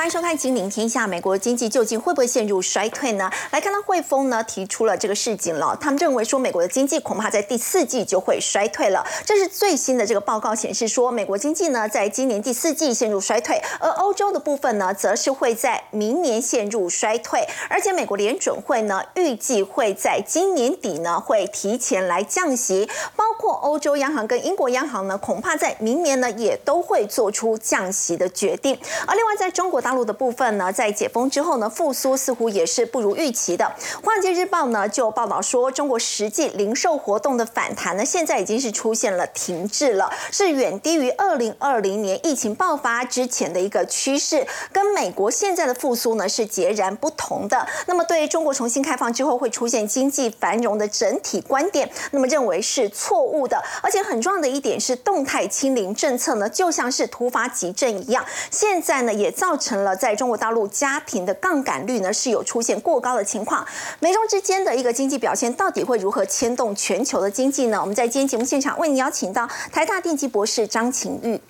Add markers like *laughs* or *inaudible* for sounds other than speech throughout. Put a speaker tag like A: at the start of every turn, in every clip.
A: 欢迎收看《金陵天下》。美国经济究竟会不会陷入衰退呢？来看到汇丰呢提出了这个事情了，他们认为说美国的经济恐怕在第四季就会衰退了。这是最新的这个报告显示说，美国经济呢在今年第四季陷入衰退，而欧洲的部分呢则是会在明年陷入衰退。而且美国联准会呢预计会在今年底呢会提前来降息，包括欧洲央行跟英国央行呢恐怕在明年呢也都会做出降息的决定。而另外在中国大大陆的部分呢，在解封之后呢，复苏似乎也是不如预期的。《华尔街日报》呢就报道说，中国实际零售活动的反弹呢，现在已经是出现了停滞了，是远低于二零二零年疫情爆发之前的一个趋势，跟美国现在的复苏呢是截然不同的。那么，对中国重新开放之后会出现经济繁荣的整体观点，那么认为是错误的。而且很重要的一点是，动态清零政策呢，就像是突发急症一样，现在呢也造成。了，在中国大陆家庭的杠杆率呢是有出现过高的情况，美中之间的一个经济表现到底会如何牵动全球的经济呢？我们在今天节目现场为您邀请到台大电机博士张晴玉，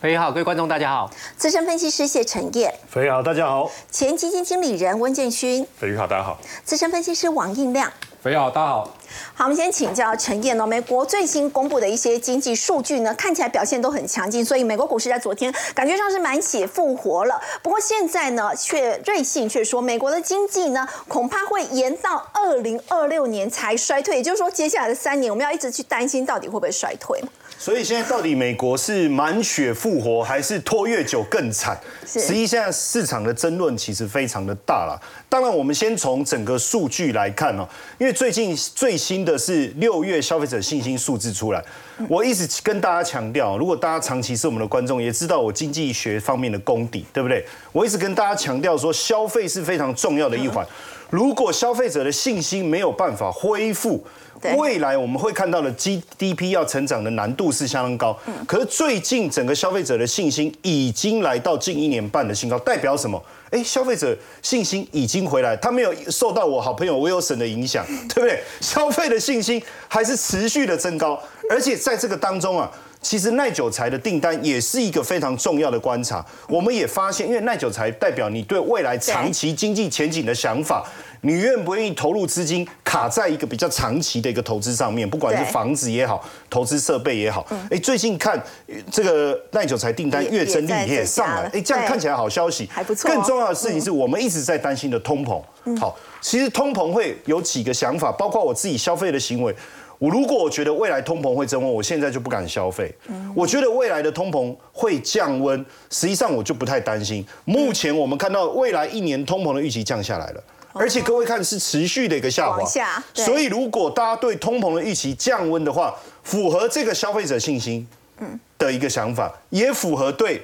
B: 飞宇好，各位观众大家好，
A: 资深分析师谢晨业，
C: 飞宇好，大家好，
A: 前基金经理人温建勋，
D: 飞宇好，大家好，
A: 资深分析师王应亮，
E: 飞宇好，大家好。
A: 好，我们先请教陈燕哦。美国最新公布的一些经济数据呢，看起来表现都很强劲，所以美国股市在昨天感觉上是满血复活了。不过现在呢，却瑞信却说，美国的经济呢，恐怕会延到二零二六年才衰退，也就是说，接下来的三年，我们要一直去担心到底会不会衰退。
C: 所以现在到底美国是满血复活，还是拖越久更惨？实际现在市场的争论其实非常的大了。当然，我们先从整个数据来看哦，因为最近最新的是六月消费者信心数字出来。我一直跟大家强调，如果大家长期是我们的观众，也知道我经济学方面的功底，对不对？我一直跟大家强调说，消费是非常重要的一环。如果消费者的信心没有办法恢复，未来我们会看到的 GDP 要成长的难度是相当高。可是最近整个消费者的信心已经来到近一年半的新高，代表什么？哎，消费者信心已经回来，他没有受到我好朋友 Wilson 的影响，对不对？消费的信心还是持续的增高，而且在这个当中啊。其实耐久材的订单也是一个非常重要的观察。我们也发现，因为耐久材代表你对未来长期经济前景的想法，你愿不愿意投入资金卡在一个比较长期的一个投资上面，不管是房子也好，投资设备也好。哎，最近看这个耐久材订单月增率也上来，哎，这样看起来好消息，
A: 还不错。
C: 更重要的事情是我们一直在担心的通膨。好，其实通膨会有几个想法，包括我自己消费的行为。我如果我觉得未来通膨会增温，我现在就不敢消费。我觉得未来的通膨会降温，实际上我就不太担心。目前我们看到未来一年通膨的预期降下来了，而且各位看是持续的一个下滑。所以如果大家对通膨的预期降温的话，符合这个消费者信心的一个想法，也符合对。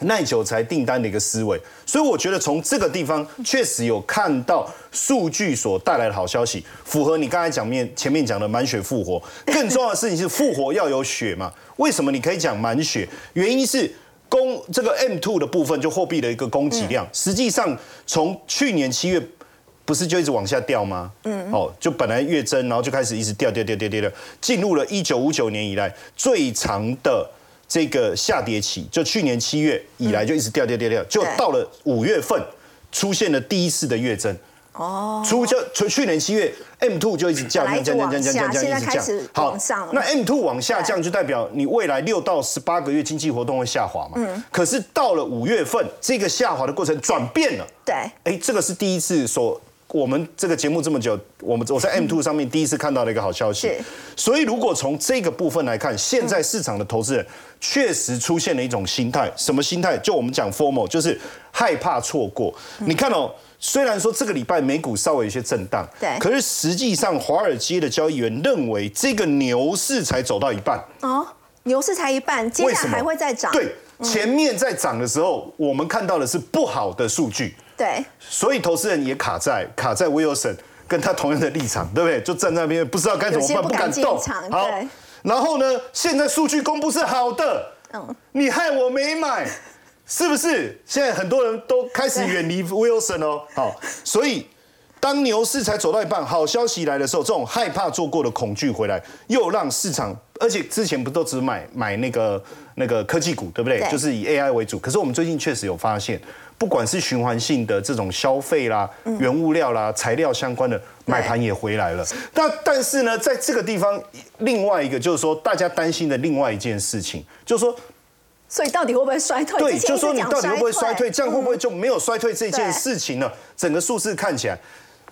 C: 耐久材订单的一个思维，所以我觉得从这个地方确实有看到数据所带来的好消息，符合你刚才讲面前面讲的满血复活。更重要的事情是复活要有血嘛？为什么你可以讲满血？原因是供这个 M two 的部分就货币的一个供给量，实际上从去年七月不是就一直往下掉吗？嗯，哦，就本来月增，然后就开始一直掉掉掉掉掉掉，进入了一九五九年以来最长的。这个下跌期，就去年七月以来就一直掉掉掉掉，就到了五月份出现了第一次的月增。哦，出就从去年七月 M two 就一直降降降降降降降一直降。
A: 好，
C: 那 M two 往下降就代表你未来六到十八个月经济活动会下滑嘛？嗯。可是到了五月份，这个下滑的过程转变了。
A: 对。
C: 哎，这个是第一次所。我们这个节目这么久，我们我在 M two *laughs* 上面第一次看到了一个好消息。所以如果从这个部分来看，现在市场的投资人确实出现了一种心态，什么心态？就我们讲 formal，就是害怕错过。你看哦，虽然说这个礼拜美股稍微有些震荡，
A: 对，
C: 可是实际上华尔街的交易员认为这个牛市才走到一半。哦，
A: 牛市才一半，接下来还会再涨。
C: 对，前面在涨的时候，我们看到的是不好的数据。
A: 对，
C: 所以投资人也卡在卡在 Wilson 跟他同样的立场，对不对？就站在那边不知道该怎么办，
A: 不
C: 敢动。
A: 好，
C: 然后呢，现在数据公布是好的，嗯，你害我没买，是不是？现在很多人都开始远离 Wilson 哦。好，所以。当牛市才走到一半，好消息来的时候，这种害怕做过的恐惧回来，又让市场，而且之前不都只买买那个那个科技股，对不对？
A: 对
C: 就是以 AI 为主。可是我们最近确实有发现，不管是循环性的这种消费啦、原物料啦、材料相关的买盘也回来了。那但是呢，在这个地方，另外一个就是说，大家担心的另外一件事情，就是说。
A: 所以到底会不会衰退？
C: 对，就说你到底会不会衰退？
A: 嗯
C: 这样会不会就没有衰退这件事情呢？整个数字看起来，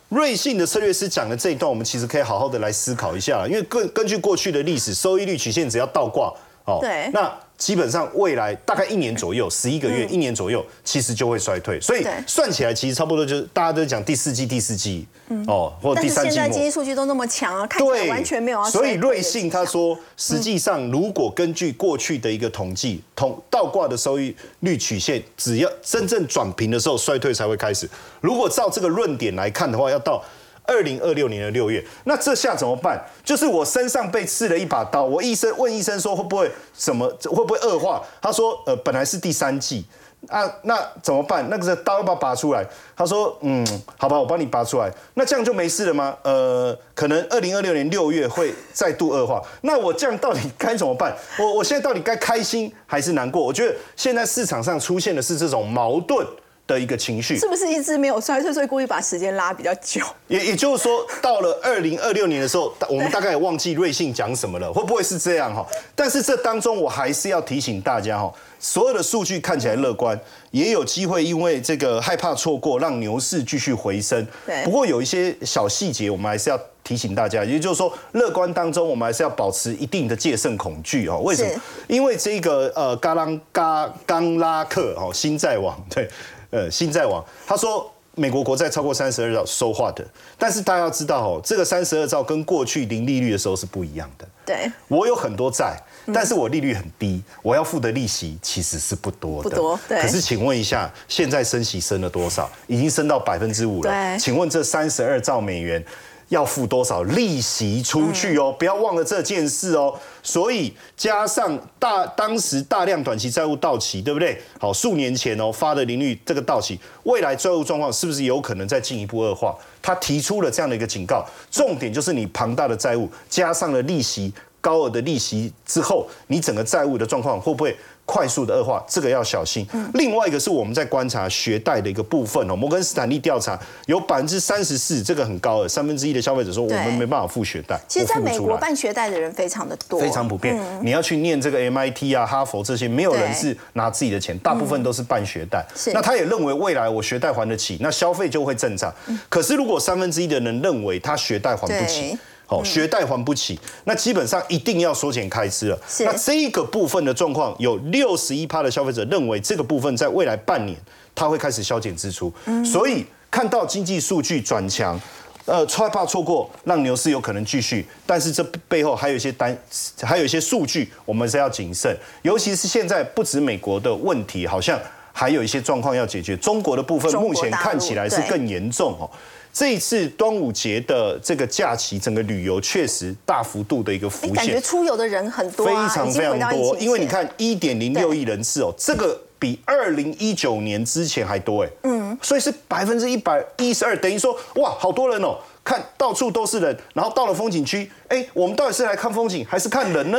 C: 瑞信的策略师讲的这一段，我们其实可以好好的来思考一下。因为根根据过去的历史，收益率曲线只要倒挂哦，
A: 对
C: 那基本上未来大概一年左右，十一个月、一年左右，其实就会衰退。所以算起来，其实差不多就是大家都讲第四季、第四季哦，或者第三季末
A: 现在经济。数据都那么强啊，看起来
C: 对，
A: 完全没有要
C: 所以瑞信他说，实际上如果根据过去的一个统计，统倒挂的收益率曲线，只要真正转平的时候，衰退才会开始。如果照这个论点来看的话，要到。二零二六年的六月，那这下怎么办？就是我身上被刺了一把刀，我医生问医生说会不会什么会不会恶化？他说呃本来是第三季，啊，那怎么办？那个刀要不要拔出来？他说，嗯，好吧，我帮你拔出来。那这样就没事了吗？呃，可能二零二六年六月会再度恶化。那我这样到底该怎么办？我我现在到底该开心还是难过？我觉得现在市场上出现的是这种矛盾的一个情绪。
A: 是不是一直没有衰退，所以故意把时间拉比较久？
C: 也也就是说，到了二零二六年的时候，我们大概也忘记瑞信讲什么了，会不会是这样哈？但是这当中，我还是要提醒大家哈，所有的数据看起来乐观，也有机会因为这个害怕错过，让牛市继续回升。
A: 对
C: 不过有一些小细节，我们还是要提醒大家，也就是说，乐观当中，我们还是要保持一定的戒慎恐惧哦。为什么？因为这个呃，嘎朗嘎冈拉克哦，新债网对，呃，新债网，他说。美国国债超过三十二兆收化的，但是大家要知道哦，这个三十二兆跟过去零利率的时候是不一样的。
A: 对，
C: 我有很多债，
A: 嗯
C: 但是我利率很低，我要付的利息其实是不多的。
A: 不多对
C: 可是请问一下，现在升息升了多少？已经升到百分之五了。
A: 对
C: 请问这三十二兆美元要付多少利息出去哦？不要忘了这件事哦。所以加上大当时大量短期债务到期，对不对？好，数年前哦发的利率这个到期，未来债务状况是不是有可能再进一步恶化？他提出了这样的一个警告，重点就是你庞大的债务加上了利息。高额的利息之后，你整个债务的状况会不会快速的恶化？这个要小心。另外一个是我们在观察学贷的一个部分哦，摩根斯坦利调查有百分之三十四，这个很高的三分之一的消费者说我
A: 对
C: 们没办法付学贷，
A: 其实在美国办学贷的人非常的多，
C: 非常普遍。你要去念这个 MIT 啊、哈佛这些，没有人是拿自己的钱，大部分都是办学贷。
A: 是
C: 那他也认为未来我学贷还得起，那消费就会正常。可是如果三分之一的人认为他学贷还不起
A: 对。
C: 好，学贷还不起，那基本上一定要缩减开支了。那这一个部分的状况，有六十一趴的消费者认为这个部分在未来半年他会开始削减支出，所以看到经济数据转强。呃，害怕错过，让牛市有可能继续，但是这背后还有一些单，还有一些数据，我们是要谨慎。尤其是现在不止美国的问题，好像还有一些状况要解决。中国的部分目前看起来是更严重哦。这一次端午节的这个假期，整个旅游确实大幅度的一个浮
A: 现。感觉，出游的人很多
C: 非
A: 啊，非
C: 常非常多。因为你看一点零六
A: 对。
C: 亿人次哦，这个比二零一九年之前还多哎，嗯，所以是百分之一百一十二，等于说哇，好多人哦，看到处都是人，然后到了风景区，哎，我们到底是来看风景还是看人呢？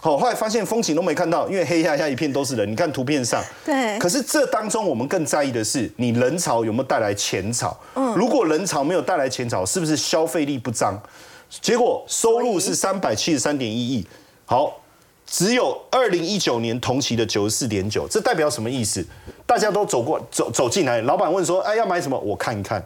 C: 好，后来发现风景都没看到，因为黑压压一片都是人。你看图片上，
A: 对
C: 可是这当中我们更在意的是，你人潮有没有带来钱潮？嗯，如果人潮没有带来钱潮，是不是消费力不彰？结果收入是三百七十三点一亿，好，只有二零一九年同期的九十四点九，这代表什么意思？大家都走过走走进来，老板问说：“哎，要买什么？我看一看。”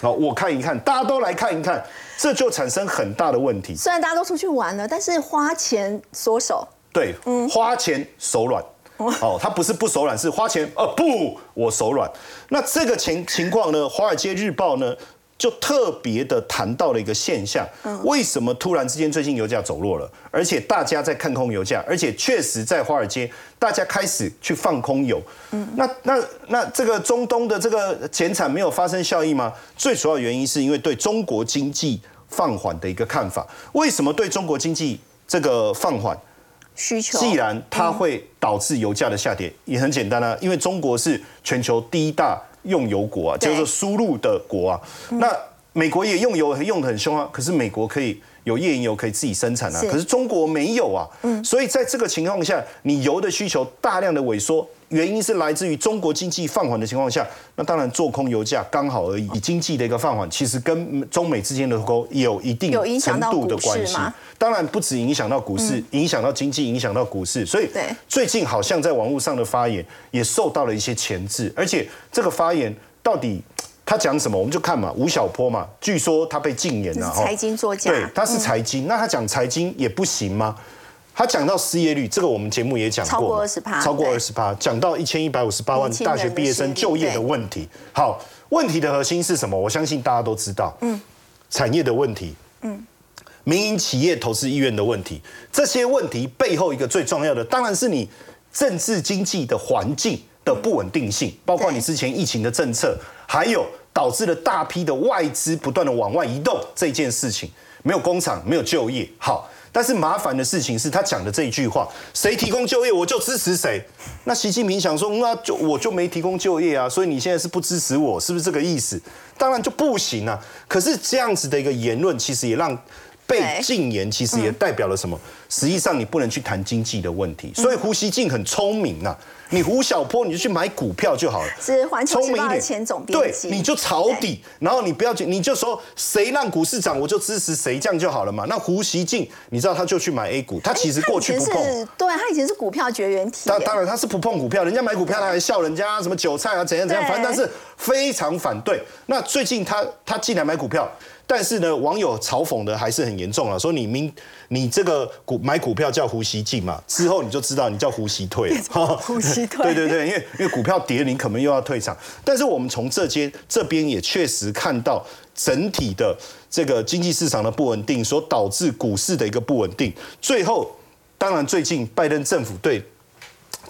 C: 好，我看一看，大家都来看一看，这就产生很大的问题。
A: 虽然大家都出去玩了，但是花钱缩手，
C: 对，花钱手软。哦，他不是不手软，是花钱，呃，不，我手软。那这个情情况呢，《华尔街日报》呢就特别的谈到了一个现象，为什么突然之间最近油价走弱了，而且大家在看空油价，而且确实在华尔街大家开始去放空油。那那那这个中东的这个减产没有发生效益吗？最主要原因是因为对中国经济放缓的一个看法。为什么对中国经济这个放缓？
A: 需求
C: 既然它会导致油价的下跌，也很简单啊，因为中国是全球第一大用油国啊，
A: 对。
C: 就是输入的国啊。那美国也用油用的很凶啊，可是美国可以有页岩油可以自己生产啊，可是中国没有啊，所以在这个情况下，你油的需求大量的萎缩，原因是来自于中国经济放缓的情况下，那当然做空油价刚好而已。以经济的一个放缓，其实跟中美之间的脱钩有一定程度的关系
A: 吗。
C: 当然不止影响到股市，影响到经济，影响到股市。所以最近好像在网络上的发言也受到了一些钳制，而且这个发言到底他讲什么，我们就看嘛。吴晓波嘛，据说他被禁言了哈。
A: 财经作家，
C: 对，他是财经，那他讲财经也不行吗？他讲到失业率，这个我们节目也讲过，
A: 超过20%
C: 超过二十趴，讲到一千一百五十八万大学毕业生就业的问题。好，问题的核心是什么？我相信大家都知道，嗯，产业的问题，嗯，民营企业投资意愿的问题，这些问题背后一个最重要的，当然是你政治经济的环境的不稳定性，包括你之前疫情的政策，还有导致了大批的外资不断的往外移动这件事情，没有工厂，没有就业，好。但是麻烦的事情是他讲的这一句话：谁提供就业，我就支持谁。那习近平想说，那就我就没提供就业啊，所以你现在是不支持我，是不是这个意思？当然就不行啊。可是这样子的一个言论，其实也让被禁言，其实也代表了什么？实际上你不能去谈经济的问题。
A: 嗯
C: 所以胡锡进很聪明呐、你胡小波你就去买股票就好了。
A: 是环球时报的
C: 聪明一点
A: 前总编
C: 对，你就抄底，然后你不要去，你就说谁让股市涨，我就支持谁，这样就好了嘛。那胡锡进，你知道他就去买 A 股，他其实过去不碰。
A: 他以前是对他以前是股票绝缘体耶，
C: 当当然他是不碰股票，人家买股票他还笑人家什么韭菜啊怎样怎样，反正他是非常反对。那最近他他进来买股票，但是呢，网友嘲讽的还是很严重了，说你明你这个股买股票叫呼吸进嘛，之后你就知道你叫呼吸退了。*laughs*
A: 胡锡退
C: 对对对，因为因为股票跌，你可能又要退场。但是我们从这间这边也确实看到整体的这个经济市场的不稳定，所导致股市的一个不稳定。最后，当然最近拜登政府对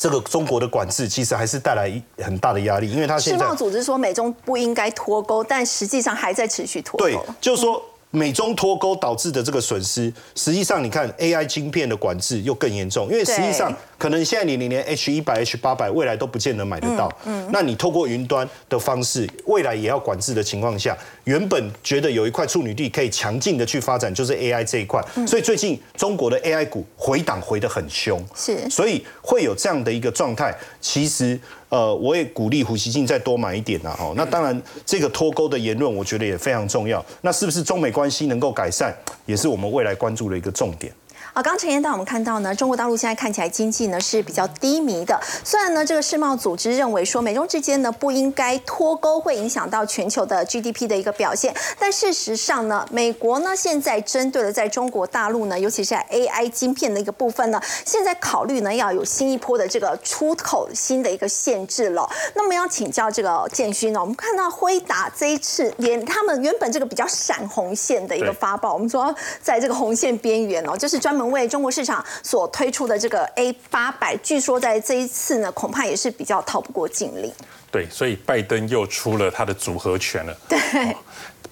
C: 这个中国的管制，其实还是带来一很大的压力，因为他
A: 世
C: 现在
A: 贸组织说美中不应该脱钩，但实际上还在持续脱
C: 对
A: 钩。，
C: 就是说。美中脱钩导致的这个损失，实际上你看 AI 晶片的管制又更严重，因为实际上可能现在你连 H 一百、H 八百未来都不见得买得到。嗯，那你透过云端的方式，未来也要管制的情况下，原本觉得有一块处女地可以强劲的去发展，就是 AI 这一块。所以最近中国的 AI 股回档回得很凶。
A: 是
C: 所以会有这样的一个状态。其实，呃，我也鼓励胡锡进再多买一点呐。哈，那当然，这个脱钩的言论，我觉得也非常重要。那是不是中美关系能够改善，也是我们未来关注的一个重点。
A: 啊，刚陈彦带我们看到呢，中国大陆现在看起来经济呢是比较低迷的。虽然呢，这个世贸组织认为说美中之间呢不应该脱钩，会影响到全球的 GDP 的一个表现，但事实上呢，美国呢现在针对了在中国大陆呢，尤其是在 AI 晶片的一个部分呢，现在考虑呢要有新一波的这个出口新的一个限制了。那么要请教这个建勋呢，我们看到辉达这一次连他们原本这个比较闪红线的一个
D: 对
A: 发报，我们说在这个红线边缘哦，就是专门为中国市场所推出的这个 A 八百，据说在这一次呢，恐怕也是比较逃不过禁令。
D: 对，所以拜登又出了他的组合拳了。
A: 对，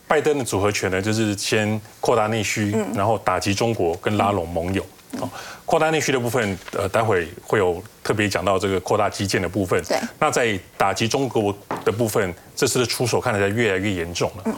D: 拜登的组合拳呢，就是先扩大内需，然后打击中国跟拉拢盟友。哦，扩大内需的部分，呃，待会会有特别讲到这个扩大基建的部分。
A: 对
D: 那在打击中国的部分，这次的出手看起来越来越严重了。嗯，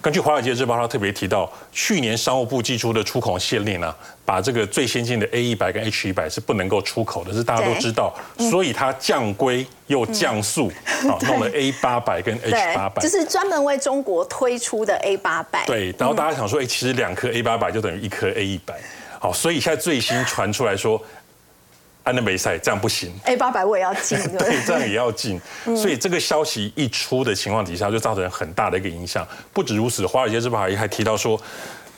D: 根据《华尔街日报》，他特别提到，去年商务部寄出的出口限令呢、把这个最先进的 A 一百跟 H 一百是不能够出口的，是大家都知道。所以它降规又降速，啊，弄了 A 八百跟 H 八百
A: 对，就。是专门为中国推出的 A 八百。
D: 对，然后大家想说，哎、其实两颗 A 八百就等于一颗 A 一百，好，所以现在最新传出来说，安德梅赛这样不行
A: ，，A 八百我也要进，*laughs* 对，
D: 这？样也要进，所以这个消息一出的情况底下，就造成很大的一个影响。不止如此，《华尔街日报》还还提到说，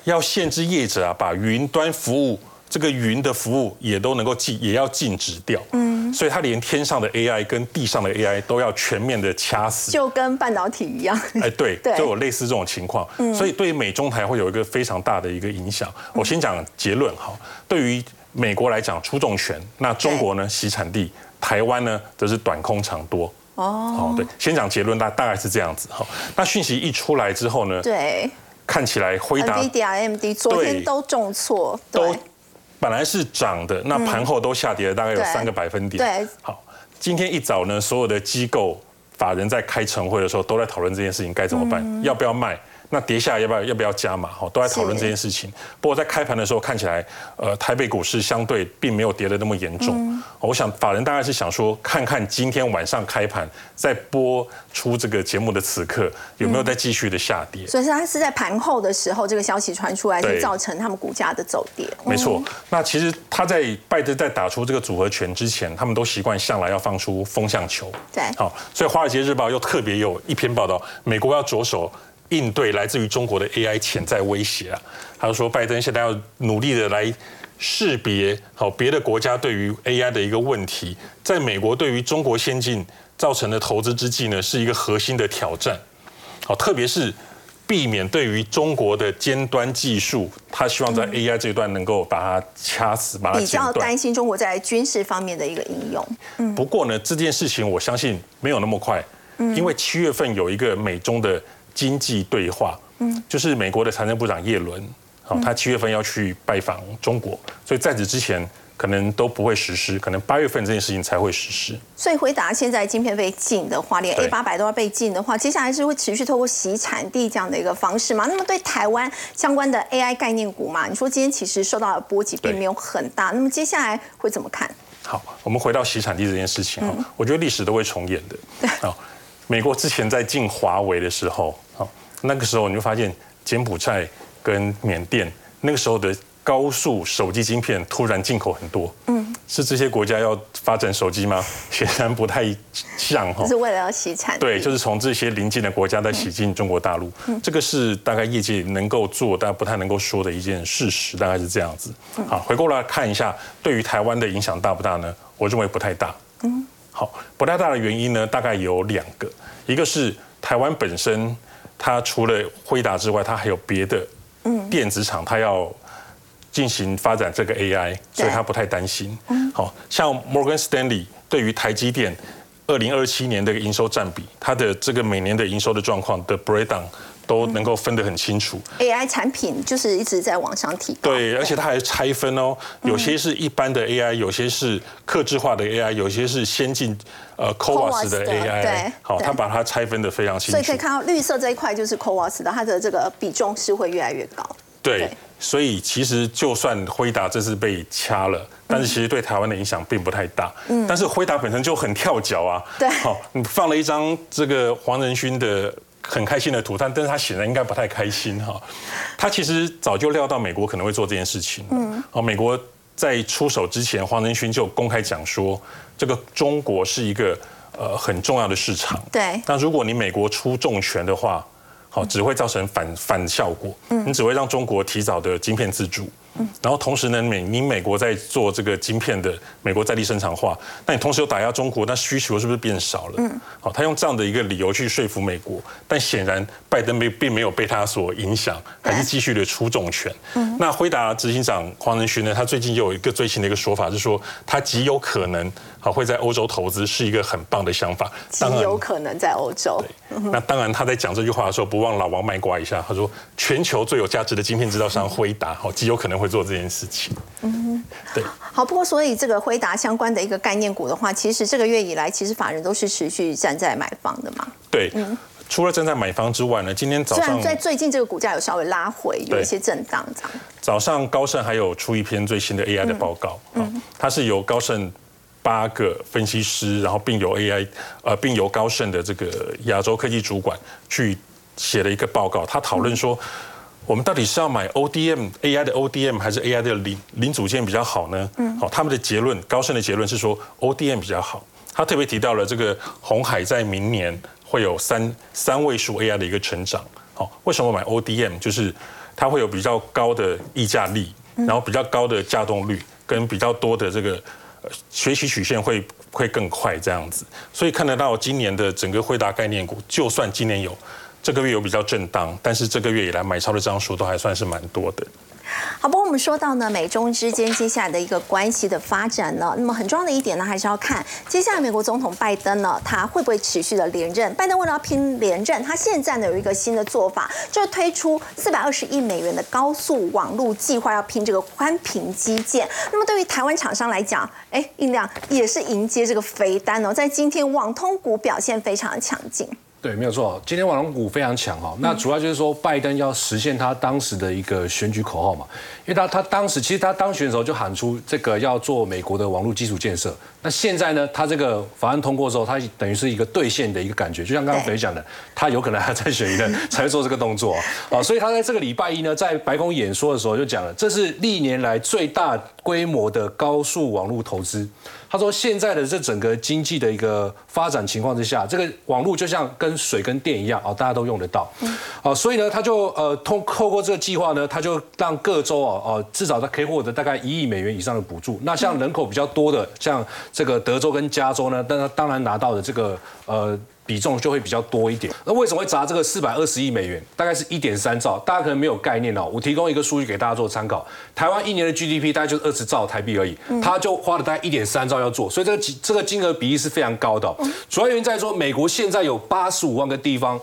D: 要限制业者啊，把云端服务这个云的服务也都能够禁，也要禁止掉。嗯，所以它连天上的 AI 跟地上的 AI 都要全面的掐死。
A: 就跟半导体一样。
D: 哎，对，*laughs*
A: 对
D: 就有类似这种情况，所以对于美中台会有一个非常大的一个影响。我先讲结论哈，对于美国来讲出重权，那中国呢洗产地，台湾呢则是短空长多。哦，对，先讲结论，大大概是这样子哈。那讯息一出来之后呢，
A: 对
D: 看起来辉达
A: ，NVIDIA、AMD 昨天都重挫，
D: 都
A: 对
D: 本来是涨的，那盘后都下跌了大概有三个百分点。
A: 对
D: 好，今天一早呢，所有的机构法人在开晨会的时候都在讨论这件事情该怎么办，要不要卖？那跌下来要不要要不要加码？哈，都在讨论这件事情。不过在开盘的时候看起来，呃，台北股市相对并没有跌得那么严重。我想法人大概是想说，看看今天晚上开盘在播出这个节目的此刻有没有再继续的下跌。
A: 所以它是在盘后的时候，这个消息传出来，就造成他们股价的走跌。
D: 没错。那其实他在拜登在打出这个组合拳之前，他们都习惯向来要放出风向球。
A: 对。
D: 好，所以《华尔街日报》又特别有一篇报道，美国要着手应对来自于中国的 AI 潜在威胁啊。他说，拜登现在要努力的来识别好别的国家对于 AI 的一个问题，在美国对于中国先进造成的投资之际呢，是一个核心的挑战。好，特别是。避免对于中国的尖端技术，他希望在 AI 这一段能够把它掐死，把它
A: 比较担心中国在军事方面的一个应用。
D: 嗯，不过呢，这件事情我相信没有那么快，嗯，因为七月份有一个美中的经济对话，嗯，就是美国的财政部长耶伦，好，他七月份要去拜访中国，所以在此之前。可能都不会实施，可能八月份这件事情才会实施。
A: 所以回答现在晶片被禁的话，连 A 八百都要被禁的话，接下来是会持续透过洗产地这样的一个方式吗？那么对台湾相关的 AI 概念股嘛，你说今天其实受到的波及并没有很大，那么接下来会怎么看？
D: 好，我们回到洗产地这件事情哈，我觉得历史都会重演的。对啊，美国之前在禁华为的时候，好，那个时候你就发现柬埔寨跟缅甸那个时候的。高速手机晶片突然进口很多，嗯，是这些国家要发展手机吗？*laughs* 显然不太像
A: 哈，是为了要洗产。
D: 对，就是从这些邻近的国家在洗进中国大陆，这个是大概业界能够做但不太能够说的一件事实，大概是这样子。好，回过来看一下，对于台湾的影响大不大呢？我认为不太大。嗯，好，不太大的原因呢，大概有两个，一个是台湾本身，它除了辉达之外，它还有别的电子厂，它要。进行发展这个 AI，所以它不太担心。好像 Morgan Stanley 对于台积电二零二七年的营收占比，它的这个每年的营收的状况的 breakdown 都能够分得很清楚。
A: AI 产品就是一直在往上提高。
D: 对，而且它还拆分哦，有些是一般的 AI，有些是克制化的 AI，有些是先进呃 CoWAS 的 AI。对，好，它把它拆分的非常清楚。
A: 所以可以看到绿色这一块就是 CoWAS 的，它的这个比重是会越来越高。
D: 对。所以其实就算辉达这次被掐了，但是其实对台湾的影响并不太大。嗯，但是辉达本身就很跳脚啊。
A: 对，好，
D: 你放了一张这个黄仁勋的很开心的图，但但是他显然应该不太开心哈。他其实早就料到美国可能会做这件事情。嗯，好，美国在出手之前，黄仁勋就公开讲说，这个中国是一个呃很重要的市场。
A: 对，
D: 那如果你美国出重拳的话。好，只会造成反反效果。嗯，你只会让中国提早的晶片自主。然后同时呢，美你美国在做这个晶片的美国在地生产化，那你同时又打压中国，那需求是不是变少了？嗯，好，他用这样的一个理由去说服美国，但显然拜登并并没有被他所影响，还是继续的出重拳。嗯，那辉达执行长黄仁勋呢，他最近又有一个最新的一个说法，是说他极有可能好会在欧洲投资，是一个很棒的想法。
A: 极有可能在欧洲。*laughs*
D: 那当然他在讲这句话的时候，不忘老王卖瓜一下，他说全球最有价值的晶片制造商辉达，好极有可能会。做这件事情，嗯，对，
A: 好。不过，所以这个辉达相关的一个概念股的话，其实这个月以来，其实法人都是持续站在买方的嘛。
D: 对，嗯，除了站在买方之外呢，今天早上
A: 在最近这个股价有稍微拉回，有一些震荡。
D: 早上高盛还有出一篇最新的 AI 的报告，嗯，它是由高盛八个分析师，然后并由 AI 呃，并由高盛的这个亚洲科技主管去写了一个报告，他讨论说。我们到底是要买 ODM AI 的 ODM 还是 AI 的零零组件比较好呢？嗯，好，他们的结论，高盛的结论是说 ODM 比较好。他特别提到了这个红海在明年会有三三位数 AI 的一个成长。好，为什么买 ODM？就是它会有比较高的溢价力，然后比较高的架动率，跟比较多的这个学习曲线会会更快这样子。所以看得到今年的整个惠达概念股，就算今年有。这个月有比较震荡，但是这个月以来买超的张数都还算是蛮多的。
A: 好，不过我们说到呢，美中之间接下来的一个关系的发展呢，那么很重要的一点呢，还是要看接下来美国总统拜登呢，他会不会持续的连任？拜登为了要拼连任，他现在呢有一个新的做法，就是推出四百二十亿美元的高速网络计划，要拼这个宽频基建。那么对于台湾厂商来讲，哎，印量也是迎接这个肥单哦，在今天网通股表现非常的强劲。
B: 对，没有错。今天网龙股非常强哈，那主要就是说拜登要实现他当时的一个选举口号嘛，因为他他当时其实他当选的时候就喊出这个要做美国的网络基础建设。那现在呢，他这个法案通过之后，他等于是一个兑现的一个感觉，就像刚刚肥讲的，他有可能还要再选一任才会做这个动作啊。所以他在这个礼拜一呢，在白宫演说的时候就讲了，这是历年来最大规模的高速网络投资。他说，现在的这整个经济的一个发展情况之下，这个网络就像跟水跟电一样啊，大家都用得到。啊，所以呢，他就呃通透过这个计划呢，他就让各州啊啊至少他可以获得大概一亿美元以上的补助。那像人口比较多的，像这个德州跟加州呢，但他当然拿到的这个呃。比重就会比较多一点。那为什么会砸这个四百二十亿美元？大概是一点三兆，大家可能没有概念哦。我提供一个数据给大家做参考。台湾一年的 GDP 大概就是二十兆台币而已，他就花了大概一点三兆要做，所以这个这个金额比例是非常高的。主要原因在说，美国现在有八十五万个地方。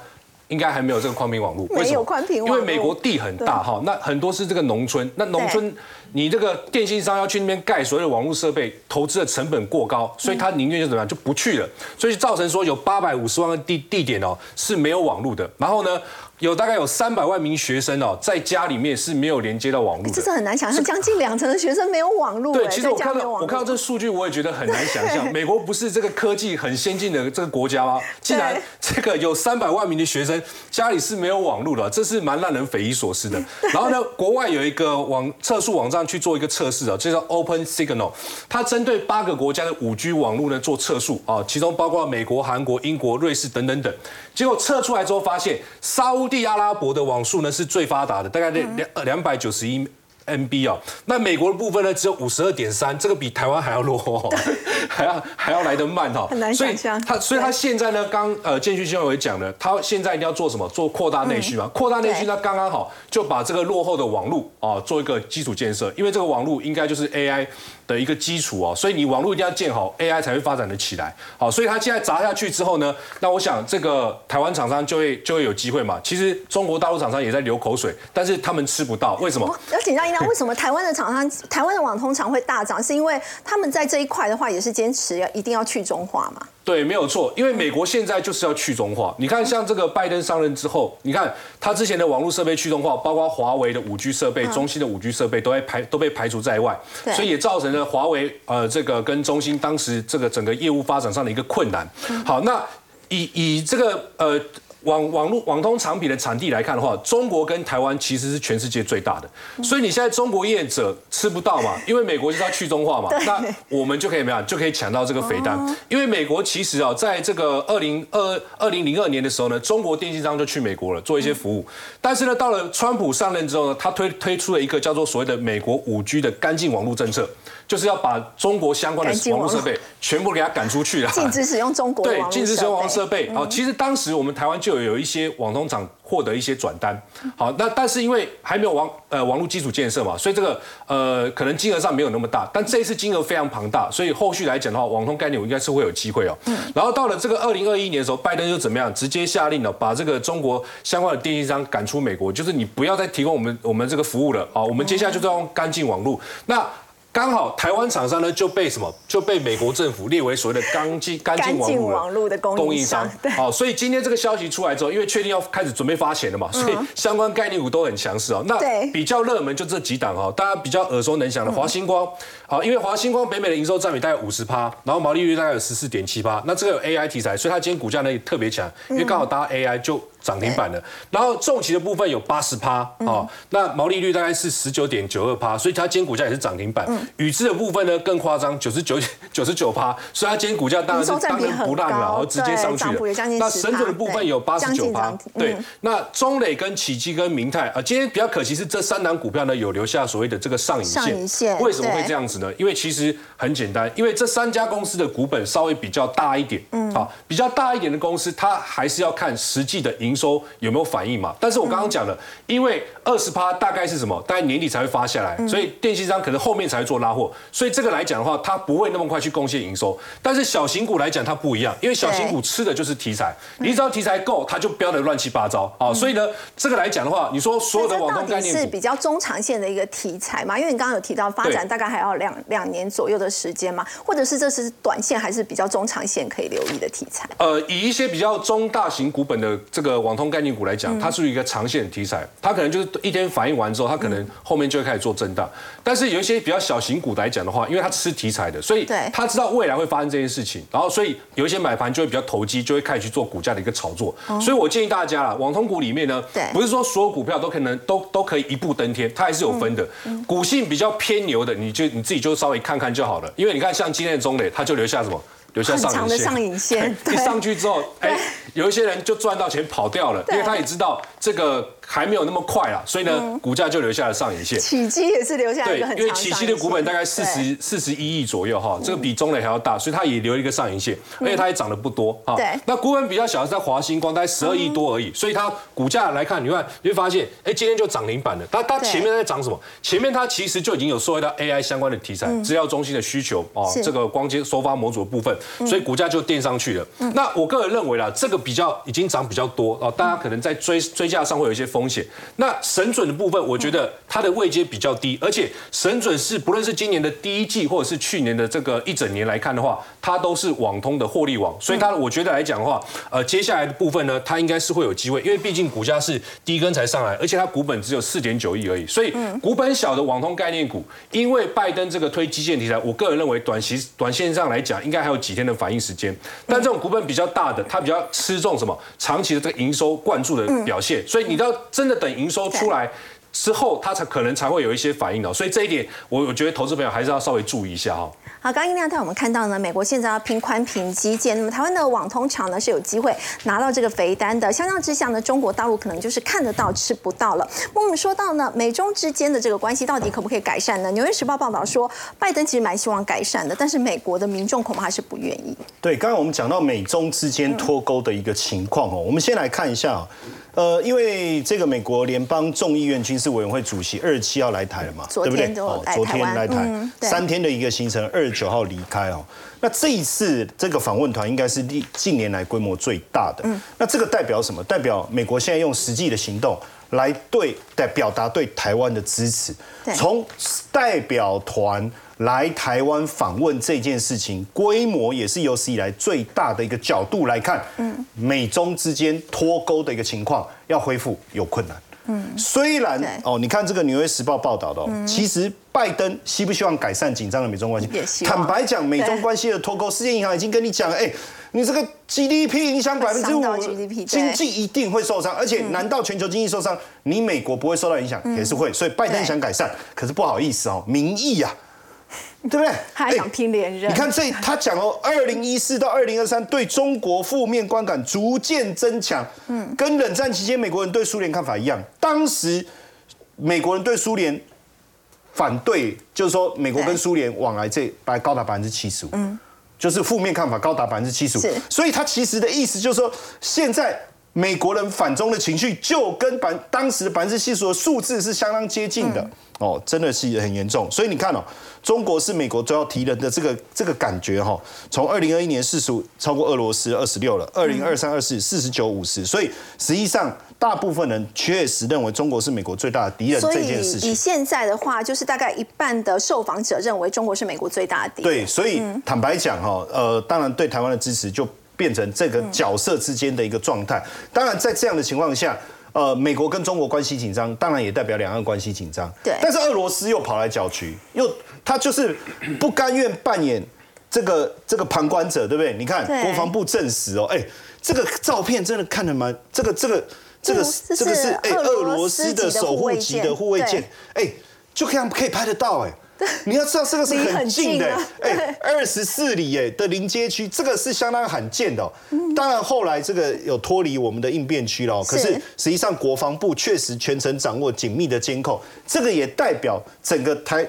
B: 应该还没有这个宽频网络，
A: 没有宽频网络，
B: 因为美国地很大哈，那很多是这个农村，那农村你这个电信商要去那边盖所有的网络设备，投资的成本过高，所以他宁愿就怎么样就不去了，所以造成说有八百五十万个地地点哦是没有网络的，然后呢？有大概有三百万名学生哦，在家里面是没有连接到网络的，
A: 这是很难想象，将近两成的学生没有网络。
B: 对，其实我看到我看到这数据，我也觉得很难想象。*laughs* 美国不是这个科技很先进的这个国家吗？竟然这个有三百万名的学生家里是没有网络的，这是蛮让人匪夷所思的。*laughs* 然后呢，国外有一个网测速网站去做一个测试啊，这叫 Open Signal，它针对八个国家的五 G 网络呢做测速啊，其中包括美国、韩国、英国、瑞士等等等。结果测出来之后发现，沙地阿拉伯的网速呢是最发达的，大概两两两百九十一 MB 哦。那美国的部分呢只有五十二点三，这个比台湾还要落后，*laughs* 还要还要来得慢哈。
A: 很难想象。
B: 他所以他现在呢，刚呃建军新闻也讲了，他现在一定要做什么？做扩大内需嘛。扩大内需，那刚刚好就把这个落后的网络啊做一个基础建设，因为这个网络应该就是 AI。的一个基础哦，所以你网络一定要建好，AI 才会发展的起来。好，所以它现在砸下去之后呢，那我想这个台湾厂商就会就会有机会嘛。其实中国大陆厂商也在流口水，但是他们吃不到，为什么？
A: 要请教一下，为什么台湾的厂商、台湾的网通厂会大涨？是因为他们在这一块的话，也是坚持要一定要去中化嘛？
B: 对，没有错，因为美国现在就是要去中化。你看，像这个拜登上任之后，你看他之前的网络设备去中化，包括华为的五 G 设备、中兴的五 G 设备都被排都被排除在外，所以也造成了华为呃这个跟中兴当时这个整个业务发展上的一个困难。好，那以以这个呃。网网络网通产品的产地来看的话，中国跟台湾其实是全世界最大的，所以你现在中国业者吃不到嘛，因为美国就是要去中化嘛，*laughs* 那我们就可以怎么样，就可以抢到这个肥单。因为美国其实啊，在这个二零二二零零二年的时候呢，中国电信商就去美国了做一些服务，但是呢，到了川普上任之后呢，他推推出了一个叫做所谓的美国五 G 的干净网络政策。就是要把中国相关的网络设备全部给它赶出去了，
A: 禁止使用中国
B: 对，禁止使用网络设备。好，其实当时我们台湾就有一些网通厂获得一些转单。好，那但是因为还没有网呃网络基础建设嘛，所以这个呃可能金额上没有那么大。但这一次金额非常庞大，所以后续来讲的话，网通概念我应该是会有机会哦。然后到了这个二零二一年的时候，拜登就怎么样，直接下令了，把这个中国相关的电信商赶出美国，就是你不要再提供我们我们这个服务了。好，我们接下来就是要用干净网络。那刚好台湾厂商呢就被什么就被美国政府列为所谓的干净干净网络的供应商。好，所以今天这个消息出来之后，因为确定要开始准备发钱了嘛，所以相关概念股都很强势哦。那比较热门就这几档哦，大家比较耳熟能详的华星光。好，因为华星光北美的营收占比大概五十趴，然后毛利率大概有十四点七趴。那这个有 AI 题材，所以它今天股价呢也特别强，因为刚好搭 AI 就。涨停板的，然后重企的部分有八十趴啊，那毛利率大概是十九点九二趴，所以它今天股价也是涨停板。宇智的部分呢更夸张，九十九 *laughs* 九十九趴，所以它今天股价当然是当仁不让了，然后直接上去了。那神准的部分有八十九趴，对。那中磊跟启基跟明泰啊，今天比较可惜是这三档股票呢有留下所谓的这个上影线，为什么会这样子呢？因为其实很简单，因为这三家公司的股本稍微比较大一点，嗯，好，比较大一点的公司，它还是要看实际的营。收有没有反应嘛？但是我刚刚讲了，因为二十趴大概是什么？大概年底才会发下来，所以电信商可能后面才会做拉货，所以这个来讲的话，它不会那么快去贡献营收。但是小型股来讲，它不一样，因为小型股吃的就是题材，你只要题材够，它就标的乱七八糟啊。所以呢，这个来讲的话，你说所有的网通概念
A: 是比较中长线的一个题材嘛？因为你刚刚有提到发展大概还要两两年左右的时间吗，或者是这是短线还是比较中长线可以留意的题材？
B: 呃，以一些比较中大型股本的这个网通概念股来讲，它属于一个长线题材，它可能就是一天反应完之后，它可能后面就会开始做震荡。但是有一些比较小型股来讲的话，因为它吃题材的，所以它知道未来会发生这件事情，然后所以有一些买盘就会比较投机，就会开始去做股价的一个炒作。所以我建议大家啦，网通股里面呢，不是说所有股票都可能都都可以一步登天，它还是有分的。股性比较偏牛的，你就你自己就稍微看看就好了。因为你看像今天的中磊，他就留下什么？留下
A: 上影线，*laughs*
B: 一上去之后，哎，有一些人就赚到钱跑掉了，因为他也知道这个。还没有那么快啦，所以呢，股价就留下了上影线。
A: 起基也是留下一个很
B: 因为起基的股本大概四十四十一亿左右哈，这个比中磊还要大，所以它也留一个上影线，而且它也涨得不多
A: 哈。对。
B: 那股本比较小的是在华星光，大概十二亿多而已，所以它股价来看，你看你会发现，哎，今天就涨停板了。它它前面在涨什么？前面它其实就已经有受到 AI 相关的题材，资料中心的需求哦，这个光纤收发模组的部分，所以股价就垫上去了。那我个人认为啦，这个比较已经涨比较多哦，大家可能在追追价上会有一些风险。那神准的部分，我觉得它的位阶比较低，而且神准是不论是今年的第一季，或者是去年的这个一整年来看的话，它都是网通的获利网，所以它我觉得来讲的话，呃，接下来的部分呢，它应该是会有机会，因为毕竟股价是第一根才上来，而且它股本只有四点九亿而已，所以股本小的网通概念股，因为拜登这个推基建题材，我个人认为短期短线上来讲，应该还有几天的反应时间，但这种股本比较大的，它比较吃重什么？长期的这个营收灌注的表现，所以你要真的等营收。出来之后，它才可能才会有一些反应的，所以这一点我我觉得投资朋友还是要稍微注意一下哈。
A: 好，刚刚亮带我们看到呢，美国现在要拼宽频基建，那么台湾的网通厂呢是有机会拿到这个肥单的。相较之下呢，中国大陆可能就是看得到吃不到了。那我们说到呢，美中之间的这个关系到底可不可以改善呢？纽约时报报道说，拜登其实蛮希望改善的，但是美国的民众恐怕还是不愿意。
C: 对，刚刚我们讲到美中之间脱钩的一个情况哦，我们先来看一下。呃，因为这个美国联邦众议院军事委员会主席二十七要来台了嘛，
A: 对不对？哦，
C: 昨天来台，三天的一个行程，二十九号离开哦。那这一次这个访问团应该是历近年来规模最大的。嗯，那这个代表什么？代表美国现在用实际的行动来对代表达对台湾的支持。从代表团。来台湾访问这件事情规模也是有史以来最大的一个角度来看，嗯，美中之间脱钩的一个情况要恢复有困难，嗯，虽然哦，你看这个《纽约时报》报道的，其实拜登希不希望改善紧张的美中关系？坦白讲，美中关系的脱钩，世界银行已经跟你讲，哎，你这个 GDP 影响百分之五，经济一定会受伤，而且难道全球经济受伤，你美国不会受到影响？也是会，所以拜登想改善，可是不好意思哦，民意呀。对不对？
A: 他想拼连任。
C: 你看这，他讲哦，二零一四到二零二三对中国负面观感逐渐增强。嗯，跟冷战期间美国人对苏联看法一样。当时美国人对苏联反对，就是说美国跟苏联往来这百高达百分之七十五。嗯，就是负面看法高达百分之七十五。所以他其实的意思就是说，现在美国人反中的情绪就跟百当时百分之七十的数字是相当接近的。哦，真的是很严重，所以你看哦，中国是美国都要提人的这个这个感觉哈，从二零二一年四十五超过俄罗斯二十六了，二零二三二四四十九五十，所以实际上大部分人确实认为中国是美国最大的敌人这件事情。
A: 以现在的话，就是大概一半的受访者认为中国是美国最大的敌
C: 人。对，所以坦白讲哈，呃，当然对台湾的支持就变成这个角色之间的一个状态。当然在这样的情况下。呃，美国跟中国关系紧张，当然也代表两岸关系紧张。
A: 对。
C: 但是俄罗斯又跑来搅局，又他就是不甘愿扮演这个这个旁观者，对不对？你看，国防部证实哦，哎，这个照片真的看得蛮，这个这个这个
A: 这个是哎俄罗斯
C: 的守护级的护卫舰，哎，就这样可以拍得到，哎。*laughs* 你要知道这个是很近的，哎，二十四里哎的临街区，这个是相当罕见的。当然后来这个有脱离我们的应变区了，可是实际上国防部确实全程掌握紧密的监控，这个也代表整个台。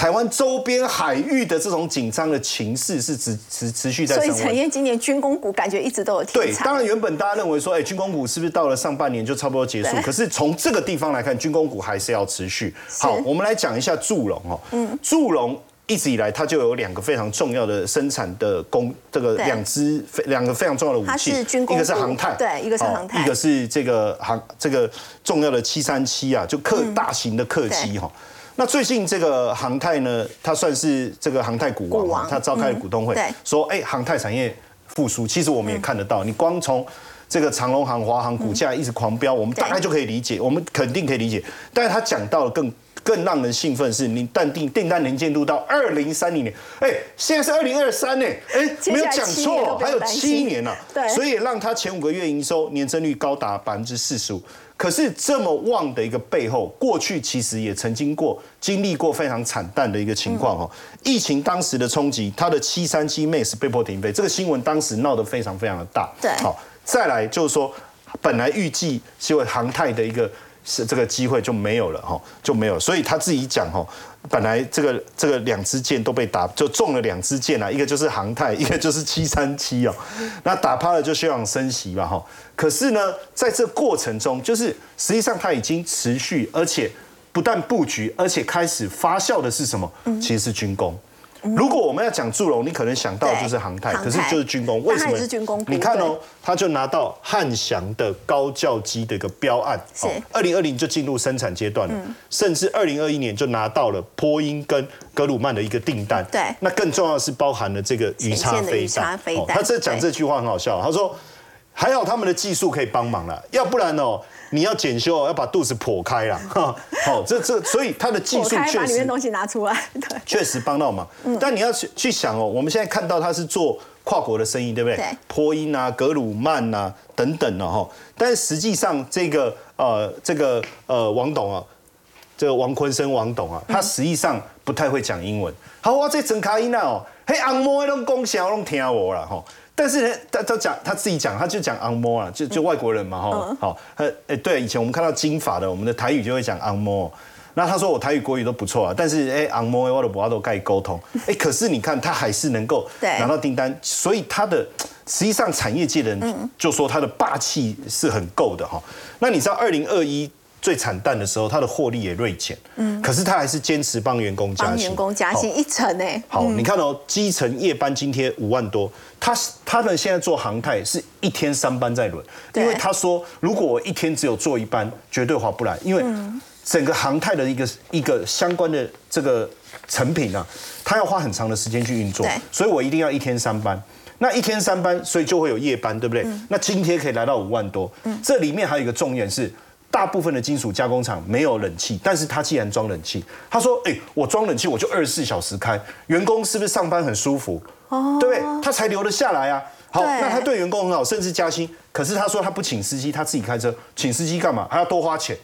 C: 台湾周边海域的这种紧张的情势是持持持续在
A: 所以。陈燕今年军工股感觉一直都有题
C: 对，当然原本大家认为说，哎，军工股是不是到了上半年就差不多结束？可是从这个地方来看，军工股还是要持续。好，我们来讲一下祝融哦，嗯，祝融。一直以来，它就有两个非常重要的生产的工，这个
A: 对
C: 两支非两个非常重要的武器，一个是航太，
A: 对一个是
C: 哦
A: 航太
C: 一个是这个航这个重要的七三七啊，就客大型的客机
A: 对
C: 哈。那最近这个航太呢，它算是这个航太股王它召开了股东会说哎，航太产业复苏。其实我们也看得到，你光从这个长隆航、华航股价一直狂飙，我们大概就可以理解，我们肯定可以理解。但是他讲到了更更让人兴奋是，你淡定订单能见度到二零三零年，哎，现在是二零二三呢，哎，没有讲错，还有七年呢、
A: 对
C: 所以也让它前五个月营收年增率高达百分之四十五。可是这么旺的一个背后，过去其实也曾经过经历过非常惨淡的一个情况哦。疫情当时的冲击，它的七三七 MAX 被迫停飞，这个新闻当时闹得非常非常的大。
A: 对
C: 好，再来就是说，本来预计是为航太的一个是这个机会就没有了哈，就没有，所以他自己讲哈，本来这个这个两支箭都被打就中了两支箭啊，一个就是航太，一个就是七三七哦，那打趴了就休养生息吧哈。可是呢，在这过程中，就是实际上它已经持续，而且不但布局，而且开始发酵的是什么？其实是军工。如果我们要讲祝融，你可能想到就是航太，可是就是军工。为什么你看哦，他就拿到汉翔的高教机的一个标案，二零二零就进入生产阶段了，甚至二零二一年就拿到了波音跟格鲁曼的一个订单。
A: 对
C: 那更重要的是包含了这个鱼叉飞弹。他这讲
A: 对
C: 这句话很好笑，他说还好他们的技术可以帮忙了，要不然哦。你要检修，要把肚子剖开了，*laughs* 哈，好，这这，所以它的技术确实
A: 把里面东西拿出来，*laughs* 对。
C: 确实帮到忙。
A: 嗯
C: 但你要去去想哦，我们现在看到他是做跨国的生意，对不对？
A: 对
C: 波音啊、格鲁曼啊等等的哈。但是实际上这个呃这个呃王董啊，这个王坤生王董啊，他实际上不太会讲英文。好，我这整卡音啊哦，嘿，昂摩那种讲啥我拢听我啦吼。但是呢，他他讲他自己讲，他就讲昂摩啊，就就外国人嘛哈。好，呃，哎，对，以前我们看到金发的，我们的台语就会讲昂摩。那他说我台语国语都不错啊，但是哎，昂摩我的我都盖沟通，*laughs* 哎，可是你看他还是能够拿到订单，所以他的实际上产业界的人就说他的霸气是很够的哈。那你知道二零二一最惨淡的时候，他的获利也锐减，嗯，可是他还是坚持帮员工加薪，
A: 帮员工加薪一成呢，
C: 好，你看哦，基层夜班津贴五万多，他他们现在做航太是一天三班在轮，
A: 对。
C: 因为他说如果我一天只有做一班，绝对划不来，因为整个航太的一个一个相关的这个成品啊，它要花很长的时间去运作
A: 对，
C: 所以我一定要一天三班。那一天三班，所以就会有夜班，对不对？那津贴可以来到五万多。嗯。这里面还有一个重点是，大部分的金属加工厂没有冷气，但是他既然装冷气，他说：“哎、我装冷气我就二十四小时开，员工是不是上班很舒服？对不对？他才留得下来啊。好，那他对员工很好，甚至加薪。可是他说他不请司机，他自己开车，请司机干嘛？还要多花钱。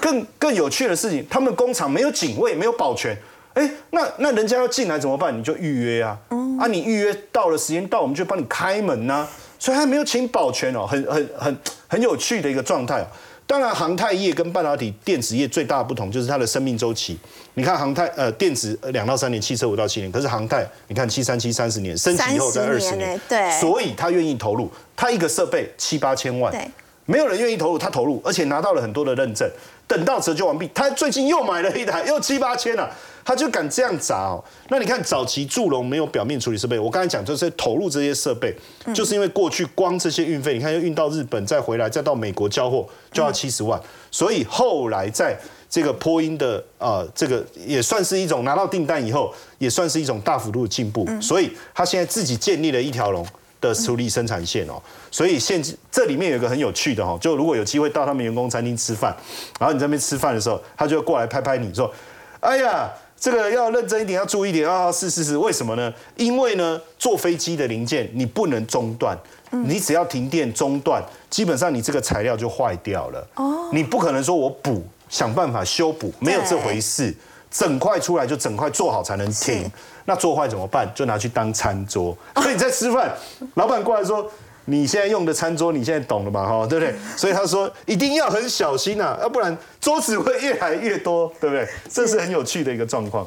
C: 更更有趣的事情，他们工厂没有警卫，没有保全。哎，那那人家要进来怎么办？你就预约啊，啊，你预约到了时间到，我们就帮你开门呐、所以他没有请保全哦，很很很很有趣的一个状态哦。当然，航太业跟半导体电子业最大的不同就是它的生命周期。你看航太呃电子呃两到三年，汽车五到七年，可是航太你看七三七三十年，升级以后在二十年
A: 年，对
C: 所以他愿意投入，他一个设备七八千万，
A: 对
C: 没有人愿意投入，他投入，而且拿到了很多的认证。等到折旧完毕，他最近又买了一台，又七八千了、他就敢这样砸哦。那你看早期祝融没有表面处理设备，我刚才讲就是投入这些设备，就是因为过去光这些运费，你看要运到日本再回来，再到美国交货就要七十万，所以后来在这个波音的呃这个也算是一种拿到订单以后，也算是一种大幅度的进步，所以他现在自己建立了一条龙。的处理生产线哦，所以现这里面有一个很有趣的哈，就如果有机会到他们员工餐厅吃饭，然后你在那边吃饭的时候，他就会过来拍拍你说：“哎呀，这个要认真一点，要注意一点啊！”是是是，为什么呢？因为呢，坐飞机的零件你不能中断，你只要停电中断，基本上你这个材料就坏掉了。哦，你不可能说我补，想办法修补，没有这回事。整块出来就整块做好才能停
A: 是，
C: 那做坏怎么办？就拿去当餐桌。所以你在吃饭，老板过来说：“你现在用的餐桌，你现在懂了嘛？哈，对不对？所以他说一定要很小心啊，要不然桌子会越来越多，对不对？这是很有趣的一个状况。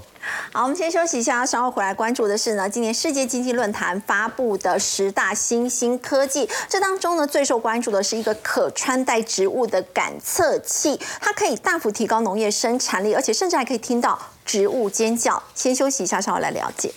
A: 好，我们先休息一下，稍后回来关注的是呢，今年世界经济论坛发布的十大新兴科技，这当中呢最受关注的是一个可穿戴植物的感测器，它可以大幅提高农业生产力，而且甚至还可以听到植物尖叫。先休息一下，稍后来了解。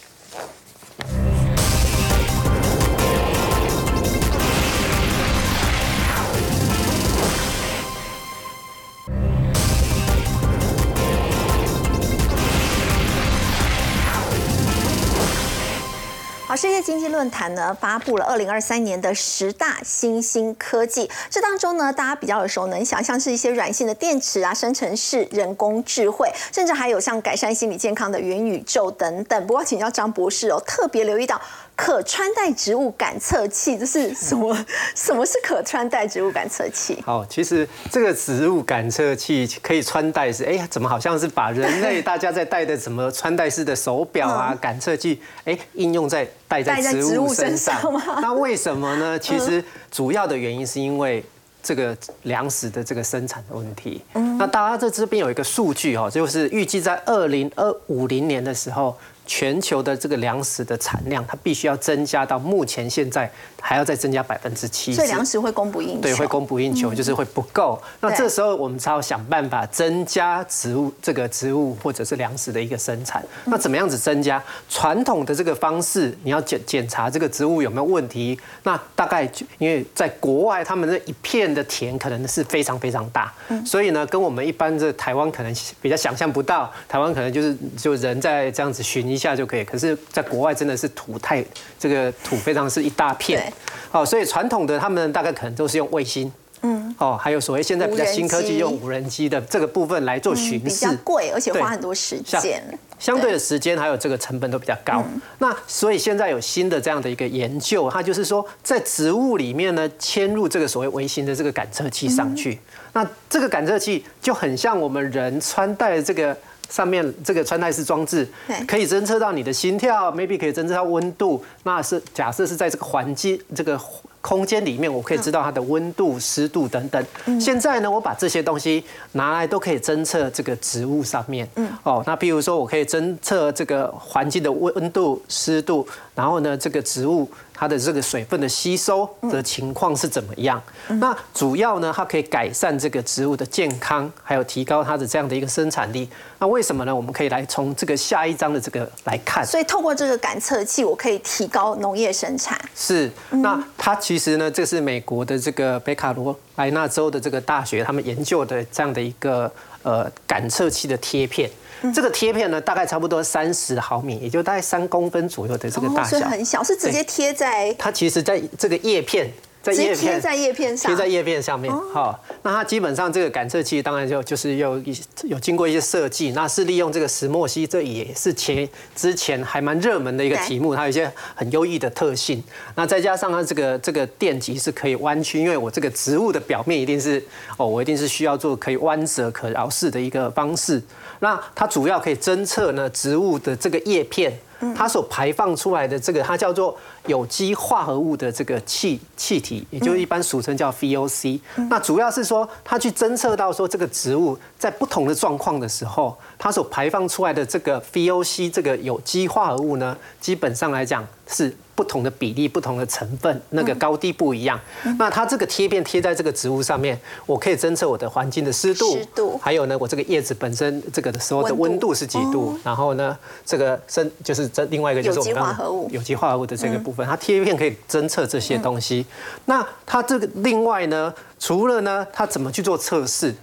A: 世界经济论坛呢发布了二零二三年的十大新兴科技，这当中呢，大家比较耳熟能详，像是一些软性的电池啊、生成式人工智慧，甚至还有像改善心理健康的元宇宙等等。不过，请教张博士哦，特别留意到可穿戴植物感测器，这是什么？*laughs* 什么是可穿戴植物感测器？
E: 好，其实这个植物感测器可以穿戴是，哎呀，怎么好像是把人类大家在戴的什么穿戴式的手表啊、感测器，哎，应用在。戴在植物身上，*laughs* 那为什么呢？其实主要的原因是因为这个粮食的这个生产的问题。那大家在这边有一个数据哦，就是预计在二零二五零年的时候。全球的这个粮食的产量，它必须要增加到目前现在还要再增加百分之七，
A: 所以粮食会供不应求。
E: 对，会供不应求，就是会不够。那这时候我们才要想办法增加植物这个植物或者是粮食的一个生产。那怎么样子增加？传统的这个方式，你要检检查这个植物有没有问题。那大概因为在国外，他们那一片的田可能是非常非常大，所以呢，跟我们一般的台湾可能比较想象不到。台湾可能就是就人在这样子巡。一下就可以，可是，在国外真的是土太这个土非常是一大片，哦，所以传统的他们大概可能都是用卫星，嗯，哦，还有所谓现在比较新科技用无人机的这个部分来做巡视，比
A: 较贵，而且花很多时间，
E: 相对的时间还有这个成本都比较高。那所以现在有新的这样的一个研究，它就是说在植物里面呢，嵌入这个所谓微型的这个感测器上去，那这个感测器就很像我们人穿戴这个。上面这个穿戴式装置可以侦测到你的心跳，maybe 可以侦测到温度。那是假设是在这个环境这个空间里面，我可以知道它的温度、湿度等等。现在呢，我把这些东西拿来都可以侦测这个植物上面。哦，那比如说我可以侦测这个环境的温度、湿度，然后呢，这个植物。它的这个水分的吸收的情况是怎么样？那主要呢，它可以改善这个植物的健康，还有提高它的这样的一个生产力。那为什么呢？我们可以来从这个下一章的这个来看。
A: 所以透过这个感测器，我可以提高农业生产。
E: 是，那它其实呢，这是美国的这个北卡罗来纳州的这个大学他们研究的这样的一个呃感测器的贴片。这个贴片呢，大概差不多三十毫米，也就大概三公分左右的这个大小，
A: 很小，是直接贴在。
E: 它其实在这个叶片。
A: 在叶片在叶片上，
E: 贴在叶片上面。好，那它基本上这个感测器当然就就是有有经过一些设计，那是利用这个石墨烯，这也是前之前还蛮热门的一个题目，它有一些很优异的特性。那再加上它这个这个电极是可以弯曲，因为我这个植物的表面一定是哦，我一定是需要做可以弯折可挠式的一个方式。那它主要可以侦测呢植物的这个叶片。它所排放出来的这个，它叫做有机化合物的这个气气体，也就一般俗称叫 VOC。那主要是说，它去侦测到说这个植物在不同的状况的时候，它所排放出来的这个 VOC 这个有机化合物呢，基本上来讲是。不同的比例、不同的成分，那个高低不一样。那它这个贴片贴在这个植物上面，我可以侦测我的环境的湿度，
A: 湿度，
E: 还有呢，我这个叶子本身这个的时候的温度是几度。然后呢，这个生就是这另外一个就是我们
A: 有机化合物，
E: 有机化合物的这个部分，它贴片可以侦测这些东西。那它这个另外呢，除了呢，它怎么去做测试？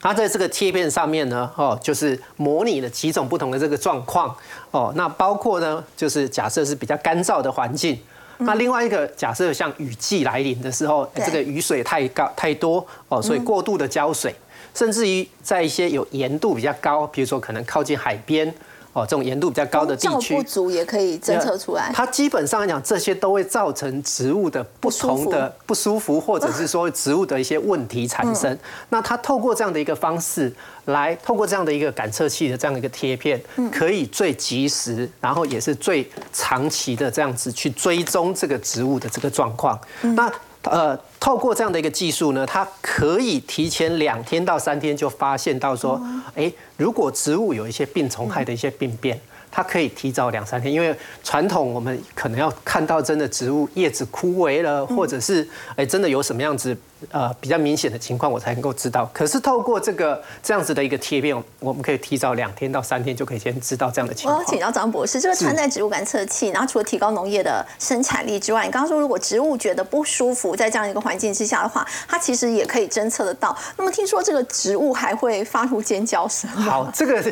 E: 它在这个贴片上面呢，哦，就是模拟了几种不同的这个状况，哦，那包括呢，就是假设是比较干燥的环境，那另外一个假设像雨季来临的时候，这个雨水太高太多，哦，所以过度的浇水，甚至于在一些有盐度比较高，比如说可能靠近海边。哦这种盐度比较高的地区
A: 不，足也可以侦测出来。
E: 它基本上来讲，这些都会造成植物的不同的不舒服，或者是说植物的一些问题产
A: 嗯
E: 生。那它透过这样的一个方式来，透过这样的一个感测器的这样的一个贴片，
A: 嗯
E: 可以最及时，然后也是最长期的这样子去追踪这个植物的这个状况。
A: 嗯
E: 那呃，透过这样的一个技术呢，它可以提前两天到三天就发现到说，哎，如果植物有一些病虫害的一些病变。它可以提早两三天，因为传统我们可能要看到真的植物叶子枯萎了，或者是哎真的有什么样子呃比较明显的情况，我才能够知道。可是透过这个这样子的一个贴片，我们可以提早两天到三天就可以先知道这样的情况
A: 我要。请教张博士，这个穿戴植物感测器，然后除了提高农业的生产力之外，你刚刚说如果植物觉得不舒服，在这样一个环境之下的话，它其实也可以侦测得到。那么听说这个植物还会发出尖叫声，
E: 好，这个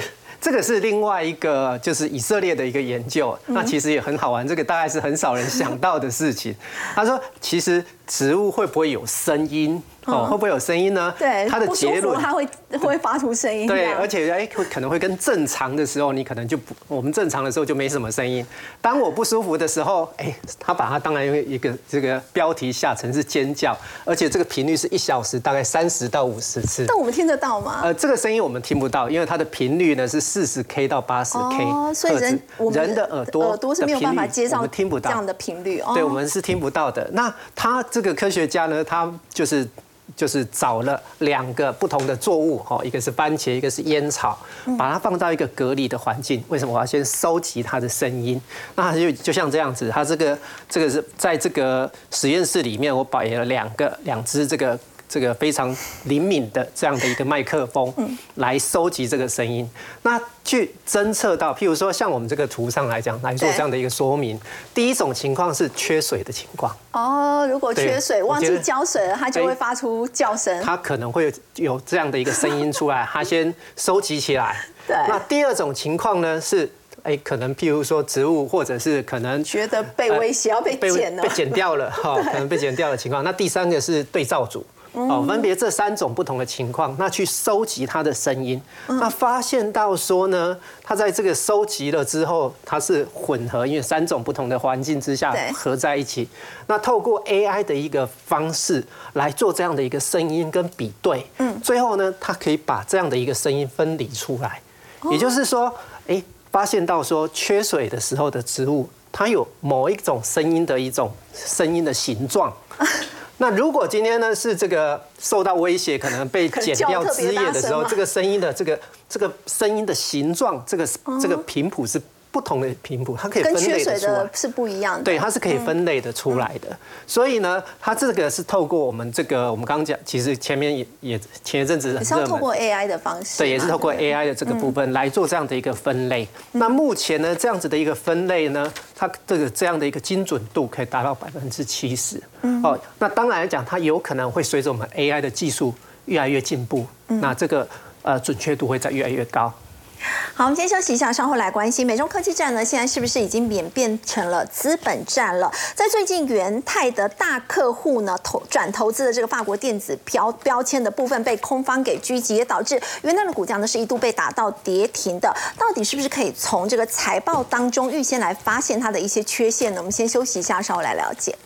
E: 这个是另外一个就是以色列的一个研究，那其实也很好玩，这个大概是很少人想到的事情。他说，其实植物会不会有声音？哦，会不会有声音呢？
A: 对，
E: 它的结论
A: 它会会发出声音，
E: 对，而且哎，会可能会跟正常的时候，你可能就不，我们正常的时候就没什么声音。当我不舒服的时候，哎，他把它当然一个这个标题下成是尖叫，而且这个频率是一小时大概三十到五十次。
A: 但我们听得到吗？
E: 呃，这个声音我们听不到，因为它的频率呢是四十 K 到八十 K
A: 哦，所以人我们
E: 人的耳朵
A: 耳朵是没有办法接上
E: 我们听不到
A: 这样的频率哦。
E: 对，我们是听不到的。那他这个科学家呢，他就是就是找了两个不同的作物，哦，一个是番茄，一个是烟草，把它放到一个隔离的环境。为什么我要先收集它的声音？那它就就像这样子，它这个这个是在这个实验室里面，我摆了两个两只这个。这个非常灵敏的这样的一个麦克风，来收集这个声音，那去侦测到，譬如说像我们这个图上来讲来做这样的一个说明。第一种情况是缺水的情况，
A: 哦，如果缺水忘记浇水了，它就会
E: 哎
A: 发出叫声。
E: 它可能会有这样的一个声音出来，*laughs* 它先收集起来。
A: 对
E: 那第二种情况呢是，哎，可能譬如说植物，或者是可能
A: 觉得被威胁要被剪了
E: 被剪掉了，哈，*laughs* 可能被剪掉的情况。那第三个是对照组。
A: 嗯。
E: 哦，分别这三种不同的情况，那去收集它的声音，
A: 嗯。
E: 那发现到说呢，它在这个收集了之后，它是混合，因为三种不同的环境之下合在一起。那透过 AI 的一个方式来做这样的一个声音跟比对，嗯，最后呢，它可以把这样的一个声音分离出来，也就是说，哎，发现到说缺水的时候的植物，它有某一种声音的一种声音的形状。*laughs* 那如果今天呢是这个受到威胁，可能被剪掉枝叶的时候，这个声音的这个这个声音的形状，这个
A: 哦
E: 这个频谱是不同的频谱，它可以分类的出来
A: 的。是不一样的。
E: 对，它是可以分类的出来的。所以呢，它这个是透过我们这个，我们刚刚讲，其实前面也也前一阵子
A: 也
E: 很热门。
A: 是要透过 AI 的方式嘛。
E: 对，也是透过 AI 的这个部分来做这样的一个分类。那目前呢，这样子的一个分类呢，它这个这样的一个精准度可以达到百分之七十。哦，那当然来讲，它有可能会随着我们 AI 的技术越来越进步，那这个呃准确度会在越来越高。
A: 好，我们先休息一下，稍后来关心美中科技战呢，现在是不是已经演变成了资本战了？在最近元泰的大客户呢投转投资的这个法国电子标标签的部分被空方给狙击，也导致元泰的股价呢是一度被打到跌停的。到底是不是可以从这个财报当中预先来发现它的一些缺陷呢？我们先休息一下，稍后来了解。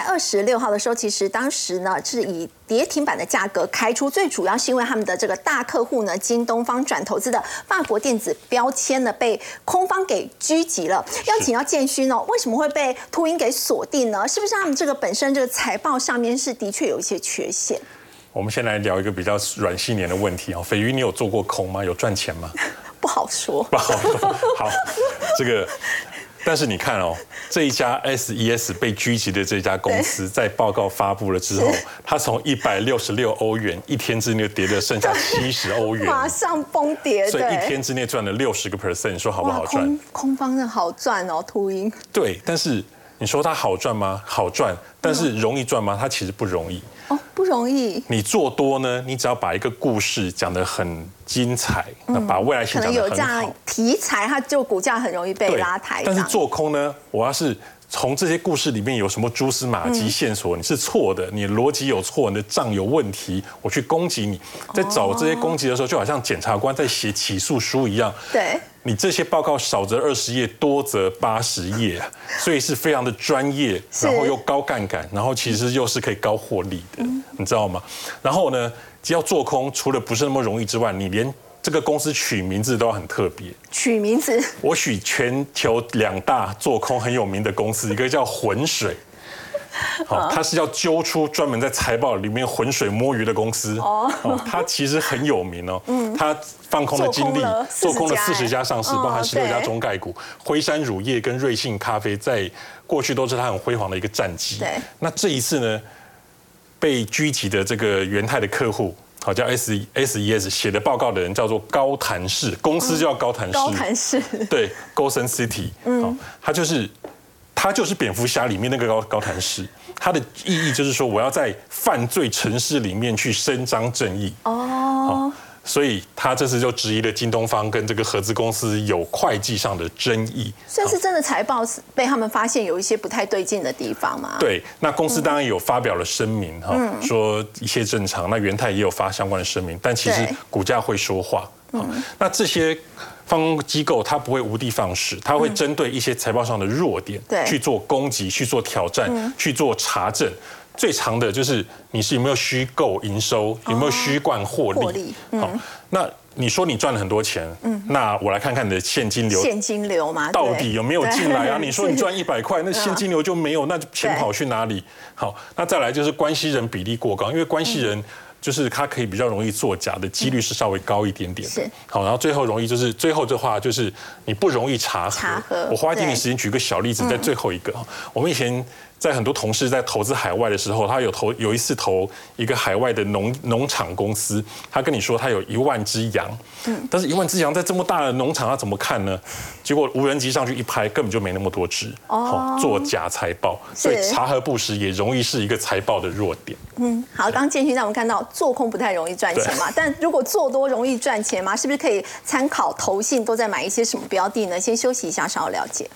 A: 在二十六号的时候，其实当时呢是以跌停板的价格开出，最主要是因为他们的这个大客户呢，京东方转投资的法国电子标签呢被空方给狙击了。要请教建勋哦，为什么会被秃鹰给锁定呢？是不是他们这个本身这个财报上面是的确有一些缺陷？
D: 我们先来聊一个比较软性年的问题啊，斐鱼，你有做过空吗？有赚钱吗？
A: 不好说。*laughs*
D: 不好说，好，这个，但是你看哦，这一家 SES 被狙击的这家公司，在报告发布了之后，它从一百六十六欧元一天之内跌了剩下七十欧元，
A: 马上崩跌，
D: 所以一天之内赚了六十个 percent，你说好不，好赚？
A: 空？空方的好赚哦，秃鹰。
D: 对，但是你说它好赚吗？好赚，但是容易赚吗？它其实不容易。
A: 哦，不不容易。
D: 你做多呢，你只要把一个故事讲得很精彩，那把未来性
A: 可能
D: 讲得很
A: 有这样
D: 好。
A: 题材，它就股价很容易被拉抬。
D: 但是做空呢，我要是从这些故事里面有什么蛛丝马
A: 嗯
D: 迹线索，你是错的，你的逻辑有错，你的账有问题，我去攻击你，在找这些攻击的时候，就好像检察官在写起诉书一样。
A: 对，
D: 你这些报告少则二十页，多则八十页啊，*laughs* 所以是非常的专业，然后又高杠杆，然后其实又是可以高获利的，你知道吗？然后呢，只要做空，除了不是那么容易之外，你连这个公司取名字都要很特别。
A: 取名字 *laughs*
D: 我取全球两大做空很有名的公司，一个叫浑水。*laughs* 好，它是要揪出专门在财报里面浑水摸鱼的公司。哦，它其实很有名哦。嗯，它放空了精力
A: 做空了，
D: 做空了
A: 40
D: 四十家上市，
A: 嗯
D: 包含十六家中概股。辉山乳业跟瑞幸咖啡在过去都是他很辉煌的一个战绩。
A: 对
D: 那这一次呢，被狙击的这个元泰的客户。好，叫 S S E S 写的报告的人叫做高谭市，公司叫高谭市。
A: 高谭市，
D: 对，Gosen City，嗯，他就是它就是蝙蝠侠里面那个高高谭市，他的意义就是说我要在犯罪城市里面去伸张正义。
A: 哦，
D: 所以他这次就质疑了京东方跟这个合资公司有会计上的争议。
A: 算是真的财报是被他们发现有一些不太对劲的地方吗？，
D: 对，那公司当然有发表了声明哈，说一切正常。那元泰也有发相关的声明，但其实股价会说话。嗯那这些放空机构它不会无的放矢，它会针对一些财报上的弱点，
A: 对
D: 去做攻击、去做挑战、去做查证。最长的就是你是有没有虚构营收，有没有虚灌获利。
A: 获利
D: 好，那你说你赚了很多钱，嗯那我来看看你的现金流
A: 现金流嘛，
D: 到底有没有进来啊？*laughs* 你说你赚一百块，那现金流就没有，那钱跑去哪里？好，那再来就是关系人比例过高，因为关系人。就是它可以比较容易作假的几率是稍微高一点点好，然后最后容易就是最后这话就是你不容易查核。
A: 查核
D: 我花一点点时间举个小例子，在最后一个，我们以前在很多同事在投资海外的时候，他有投有一次投一个海外的农农场公司，他跟你说他有一万只羊，但是一万只羊在这么大的农场，他怎么看呢？结果无人机上去一拍，根本就没那么多只，哦，做假财报，所以查核不实也容易是一个财报的弱点。
A: 嗯好，刚刚建勋让我们看到做空不太容易赚钱嘛，*laughs* 但如果做多容易赚钱吗？是不是可以参考投信都在买一些什么标的呢？先休息一下，稍后了解。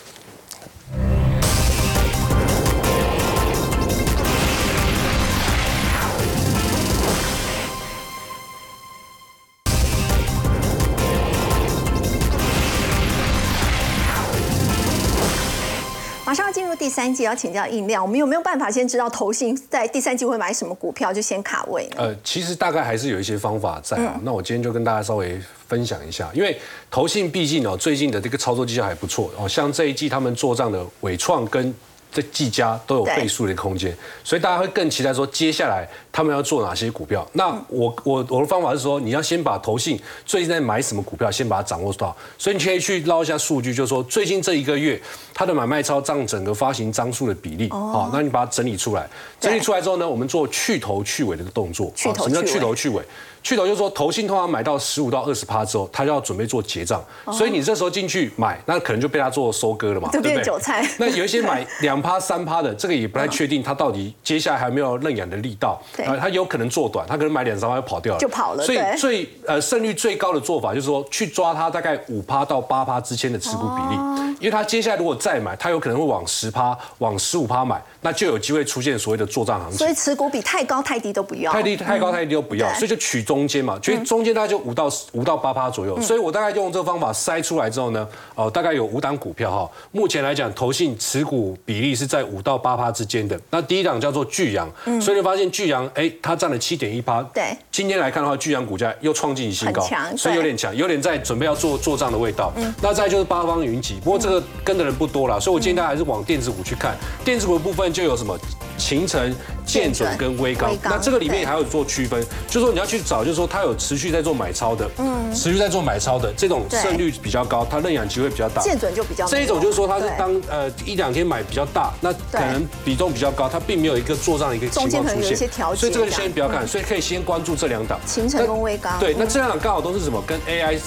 A: 三季，要请教印量，我们有没有办法先知道投信在第三季会买什么股票，就先卡位呢？
B: 呃，其实大概还是有一些方法在啊。那我今天就跟大家稍微分享一下，因为投信毕竟哦，最近的这个操作绩效还不错哦，像这一季他们做账的伟创跟这技嘉都有倍数的空间，所以大家会更期待说接下来他们要做哪些股票。那我我我的方法是说，你要先把投信最近在买什么股票，先把它掌握到，所以你可以去捞一下数据，就是说最近这一个月它的买卖超占整个发行张数的比例，好，那你把它整理出来，整理出来之后呢，我们做去头去尾的动作。什么叫
A: 去
B: 头去尾？去头就是说，投信通常买到十五到二十趴之后，他就要准备做结账，所以你这时候进去买，那可能就被他做收割了嘛，对不对？
A: 韭菜。*laughs*
B: 那有一些买 *laughs* 两趴三趴的，这个也不太确定，他到底接下来还有没有认养的力道，
A: 对。
B: 呃他有可能做短，他可能买两三趴就跑掉了，
A: 就跑了
B: 所以最呃胜率最高的做法就是说，去抓他大概五趴到八趴之间的持股比例，
A: 哦。
B: 因为他接下来如果再买，他有可能会往十趴、往十五趴买，那就有机会出现所谓的做账行情。
A: 所。以持股比太高太低都不要。
B: 太低太高太低都不要，所以就取中间嘛，所以中间大概就五到五到八趴左右，所以我大概用这个方法筛出来之后呢，哦，大概有五档股票哈，目前来讲投信持股比例是在五到八趴之间的。那第一档叫做巨阳，所以你发现巨阳哎，它占了七点一趴，
A: 对。
B: 今天来看的话，巨阳股价又创进新高，所以有
A: 对
B: 点强，有点在准备要做做账的味道。那再就是八方云集，不过这个跟的人不多啦，所以我建议大家还是往电子股去看。电子股的部分就有什么？秦城、建准跟微刚那这个里面还有做区分，就是说你要去找，就是说它有持续在做买超的，嗯，持续在做买超的这种胜率比较高，它认养机会比较大。
A: 见准就比较
B: 这一种就是说它是当呃一两天买比较大，那可能比重比较高，它并没有一个做账的一个情况出现所以这个先不要看，所以可以先关注这两档。
A: 秦城跟微刚
B: 对，那这两档刚好都是什么跟 AI